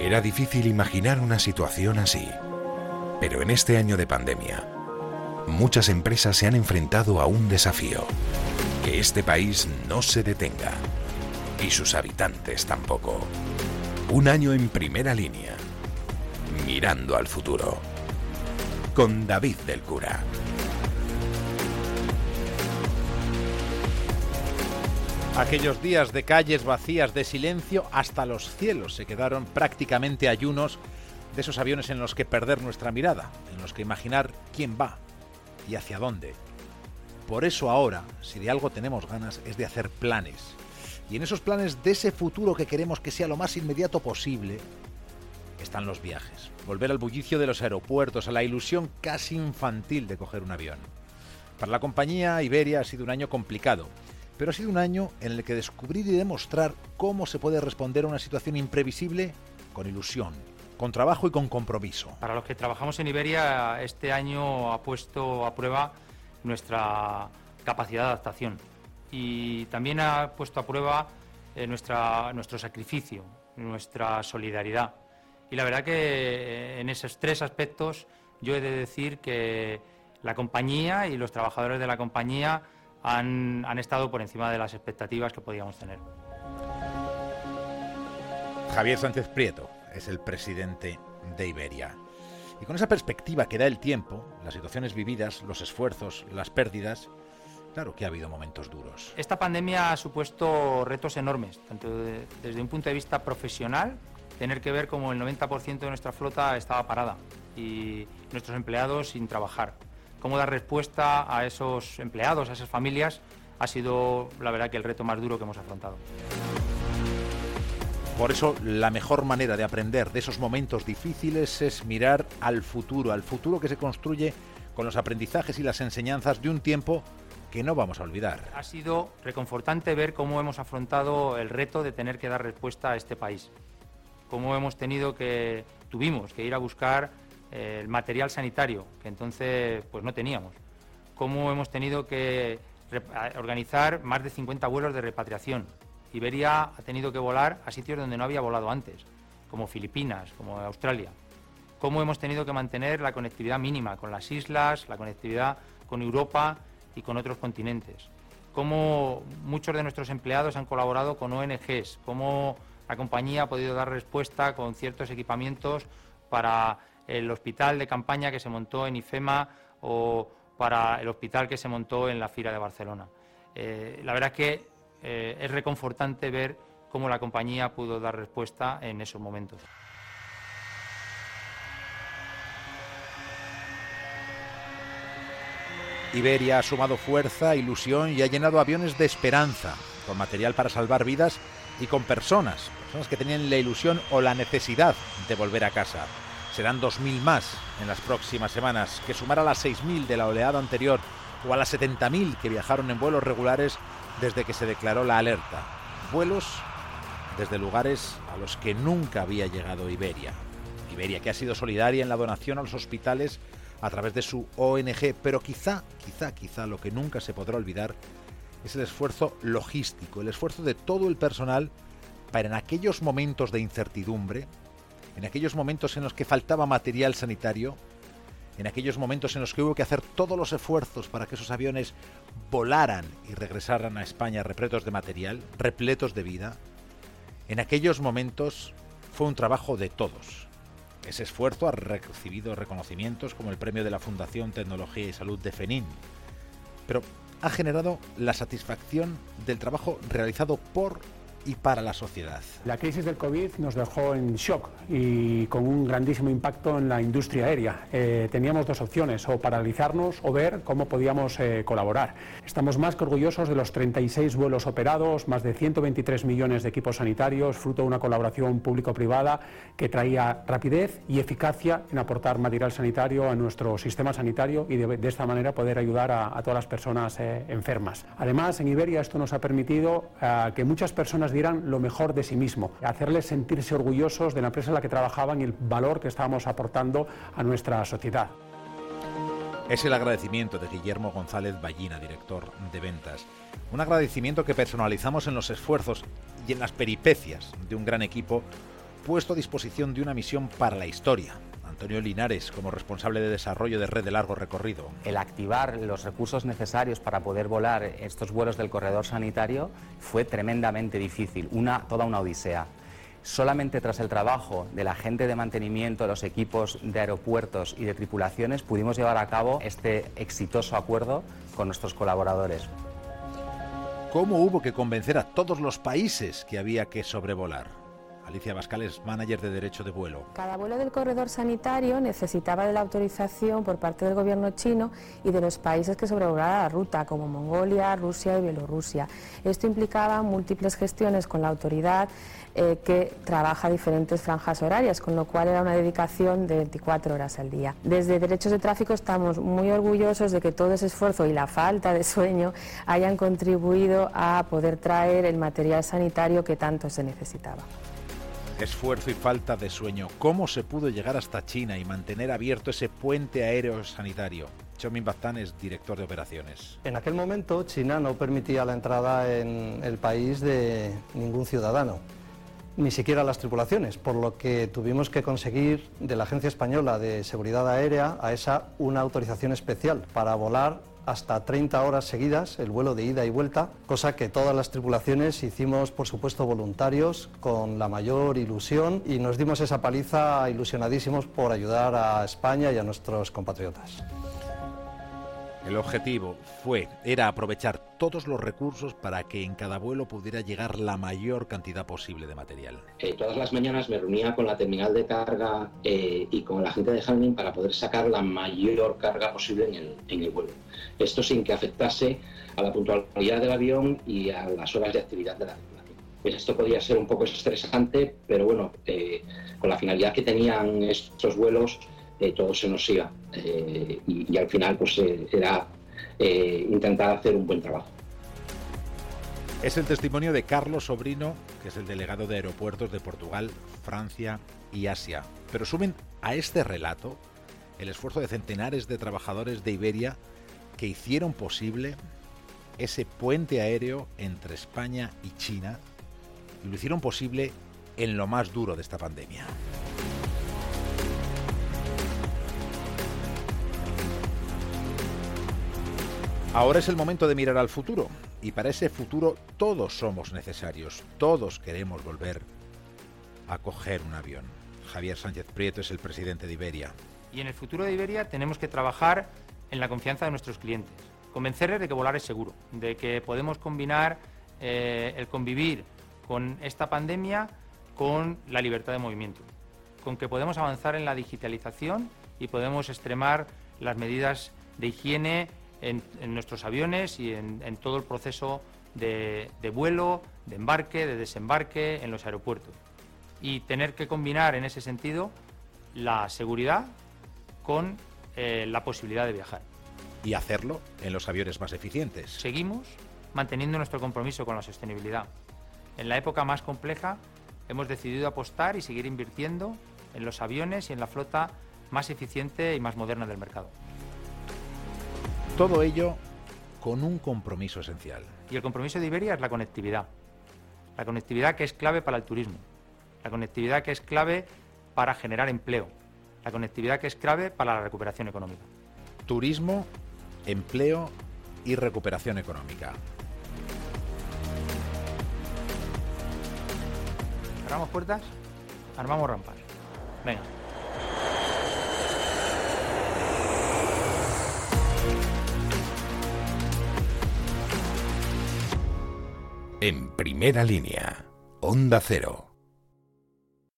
Era difícil imaginar una situación así, pero en este año de pandemia, muchas empresas se han enfrentado a un desafío, que este país no se detenga. Y sus habitantes tampoco. Un año en primera línea, mirando al futuro, con David del Cura. Aquellos días de calles vacías de silencio, hasta los cielos se quedaron prácticamente ayunos de esos aviones en los que perder nuestra mirada, en los que imaginar quién va y hacia dónde. Por eso ahora, si de algo tenemos ganas, es de hacer planes. Y en esos planes de ese futuro que queremos que sea lo más inmediato posible, están los viajes. Volver al bullicio de los aeropuertos, a la ilusión casi infantil de coger un avión. Para la compañía Iberia ha sido un año complicado pero ha sido un año en el que descubrir y demostrar cómo se puede responder a una situación imprevisible con ilusión, con trabajo y con compromiso. Para los que trabajamos en Iberia, este año ha puesto a prueba nuestra capacidad de adaptación y también ha puesto a prueba eh, nuestra, nuestro sacrificio, nuestra solidaridad. Y la verdad que eh, en esos tres aspectos yo he de decir que la compañía y los trabajadores de la compañía han, estado por encima de las expectativas que podíamos tener. Javier Sánchez Prieto es el presidente de Iberia. Y con esa perspectiva que da el tiempo, las situaciones vividas, los esfuerzos, las pérdidas, claro que ha habido momentos duros. Esta pandemia ha supuesto retos enormes, tanto desde un punto de vista profesional, tener que ver cómo el 90% de nuestra flota estaba parada y nuestros empleados sin trabajar cómo dar respuesta a esos empleados, a esas familias, ha sido la verdad que el reto más duro que hemos afrontado. Por eso la mejor manera de aprender de esos momentos difíciles es mirar al futuro, al futuro que se construye con los aprendizajes y las enseñanzas de un tiempo que no vamos a olvidar. Ha sido reconfortante ver cómo hemos afrontado el reto de tener que dar respuesta a este país, cómo hemos tenido que, tuvimos que ir a buscar el material sanitario, que entonces pues no teníamos. Cómo hemos tenido que organizar más de 50 vuelos de repatriación. Iberia ha tenido que volar a sitios donde no había volado antes, como Filipinas, como Australia. Cómo hemos tenido que mantener la conectividad mínima con las islas, la conectividad con Europa y con otros continentes. Cómo muchos de nuestros empleados han colaborado con ONGs, cómo la compañía ha podido dar respuesta con ciertos equipamientos para el hospital de campaña que se montó en IFEMA o para el hospital que se montó en la Fira de Barcelona. Eh, la verdad es que eh, es reconfortante ver cómo la compañía pudo dar respuesta en esos momentos. Iberia ha sumado fuerza, ilusión y ha llenado aviones de esperanza, con material para salvar vidas y con personas, personas que tenían la ilusión o la necesidad de volver a casa. Serán 2.000 más en las próximas semanas, que sumar a las 6.000 de la oleada anterior o a las 70.000 que viajaron en vuelos regulares desde que se declaró la alerta. Vuelos desde lugares a los que nunca había llegado Iberia. Iberia, que ha sido solidaria en la donación a los hospitales a través de su ONG, pero quizá, quizá, quizá lo que nunca se podrá olvidar es el esfuerzo logístico, el esfuerzo de todo el personal para en aquellos momentos de incertidumbre, en aquellos momentos en los que faltaba material sanitario, en aquellos momentos en los que hubo que hacer todos los esfuerzos para que esos aviones volaran y regresaran a España repletos de material, repletos de vida, en aquellos momentos fue un trabajo de todos. Ese esfuerzo ha recibido reconocimientos como el premio de la Fundación Tecnología y Salud de FENIN, pero ha generado la satisfacción del trabajo realizado por y para la sociedad. La crisis del COVID nos dejó en shock y con un grandísimo impacto en la industria aérea. Eh, teníamos dos opciones, o paralizarnos o ver cómo podíamos eh, colaborar. Estamos más que orgullosos de los 36 vuelos operados, más de 123 millones de equipos sanitarios, fruto de una colaboración público-privada que traía rapidez y eficacia en aportar material sanitario a nuestro sistema sanitario y de, esta manera poder ayudar a, todas las personas eh, enfermas. Además, en Iberia esto nos ha permitido que muchas personas dieran lo mejor de sí mismo, hacerles sentirse orgullosos de la empresa en la que trabajaban y el valor que estábamos aportando a nuestra sociedad. Es el agradecimiento de Guillermo González Ballina, director de ventas. Un agradecimiento que personalizamos en los esfuerzos y en las peripecias de un gran equipo puesto a disposición de una misión para la historia. Antonio Linares, como responsable de desarrollo de red de largo recorrido. El activar los recursos necesarios para poder volar estos vuelos del corredor sanitario fue tremendamente difícil, una, toda una odisea. Solamente tras el trabajo de la gente de mantenimiento, los equipos de aeropuertos y de tripulaciones pudimos llevar a cabo este exitoso acuerdo con nuestros colaboradores. ¿Cómo hubo que convencer a todos los países que había que sobrevolar? Alicia Bascal es manager de derecho de vuelo. Cada vuelo del corredor sanitario necesitaba de la autorización por parte del gobierno chino y de los países que sobrevolaran la ruta, como Mongolia, Rusia y Bielorrusia. Esto implicaba múltiples gestiones con la autoridad eh, que trabaja diferentes franjas horarias, con lo cual era una dedicación de 24 horas al día. Desde Derechos de Tráfico estamos muy orgullosos de que todo ese esfuerzo y la falta de sueño hayan contribuido a poder traer el material sanitario que tanto se necesitaba esfuerzo y falta de sueño. ¿Cómo se pudo llegar hasta China y mantener abierto ese puente aéreo sanitario? Chomin Baztán es director de operaciones. En aquel momento China no permitía la entrada en el país de ningún ciudadano, ni siquiera las tripulaciones, por lo que tuvimos que conseguir de la Agencia Española de Seguridad Aérea a esa una autorización especial para volar hasta 30 horas seguidas el vuelo de ida y vuelta, cosa que todas las tripulaciones hicimos, por supuesto, voluntarios, con la mayor ilusión y nos dimos esa paliza ilusionadísimos por ayudar a España y a nuestros compatriotas. El objetivo fue, era aprovechar todos los recursos para que en cada vuelo pudiera llegar la mayor cantidad posible de material. Eh, todas las mañanas me reunía con la terminal de carga eh, y con la gente de handling para poder sacar la mayor carga posible en el, en el vuelo. Esto sin que afectase a la puntualidad del avión y a las horas de actividad de la tripulación. Esto podía ser un poco estresante, pero bueno, eh, con la finalidad que tenían estos vuelos, eh, todo se nos iba. Eh, y, al final pues eh, era intentar hacer un buen trabajo. Es el testimonio de Carlos Sobrino, que es el delegado de aeropuertos de Portugal, Francia y Asia. Pero sumen a este relato el esfuerzo de centenares de trabajadores de Iberia que hicieron posible ese puente aéreo entre España y China y lo hicieron posible en lo más duro de esta pandemia. Ahora es el momento de mirar al futuro y para ese futuro todos somos necesarios, todos queremos volver a coger un avión. Javier Sánchez Prieto es el presidente de Iberia. Y en el futuro de Iberia tenemos que trabajar en la confianza de nuestros clientes, convencerles de que volar es seguro, de que podemos combinar eh, el convivir con esta pandemia con la libertad de movimiento, con que podemos avanzar en la digitalización y podemos extremar las medidas de higiene en, nuestros aviones y en, todo el proceso de, vuelo, de embarque, de desembarque en los aeropuertos. Y tener que combinar en ese sentido la seguridad con eh, la posibilidad de viajar. Y hacerlo en los aviones más eficientes. Seguimos manteniendo nuestro compromiso con la sostenibilidad. En la época más compleja hemos decidido apostar y seguir invirtiendo en los aviones y en la flota más eficiente y más moderna del mercado. Todo ello con un compromiso esencial. Y el compromiso de Iberia es la conectividad. La conectividad que es clave para el turismo. La conectividad que es clave para generar empleo. La conectividad que es clave para la recuperación económica. Turismo, empleo y recuperación económica. Cerramos puertas, armamos rampas. Venga. En primera línea, Onda Cero.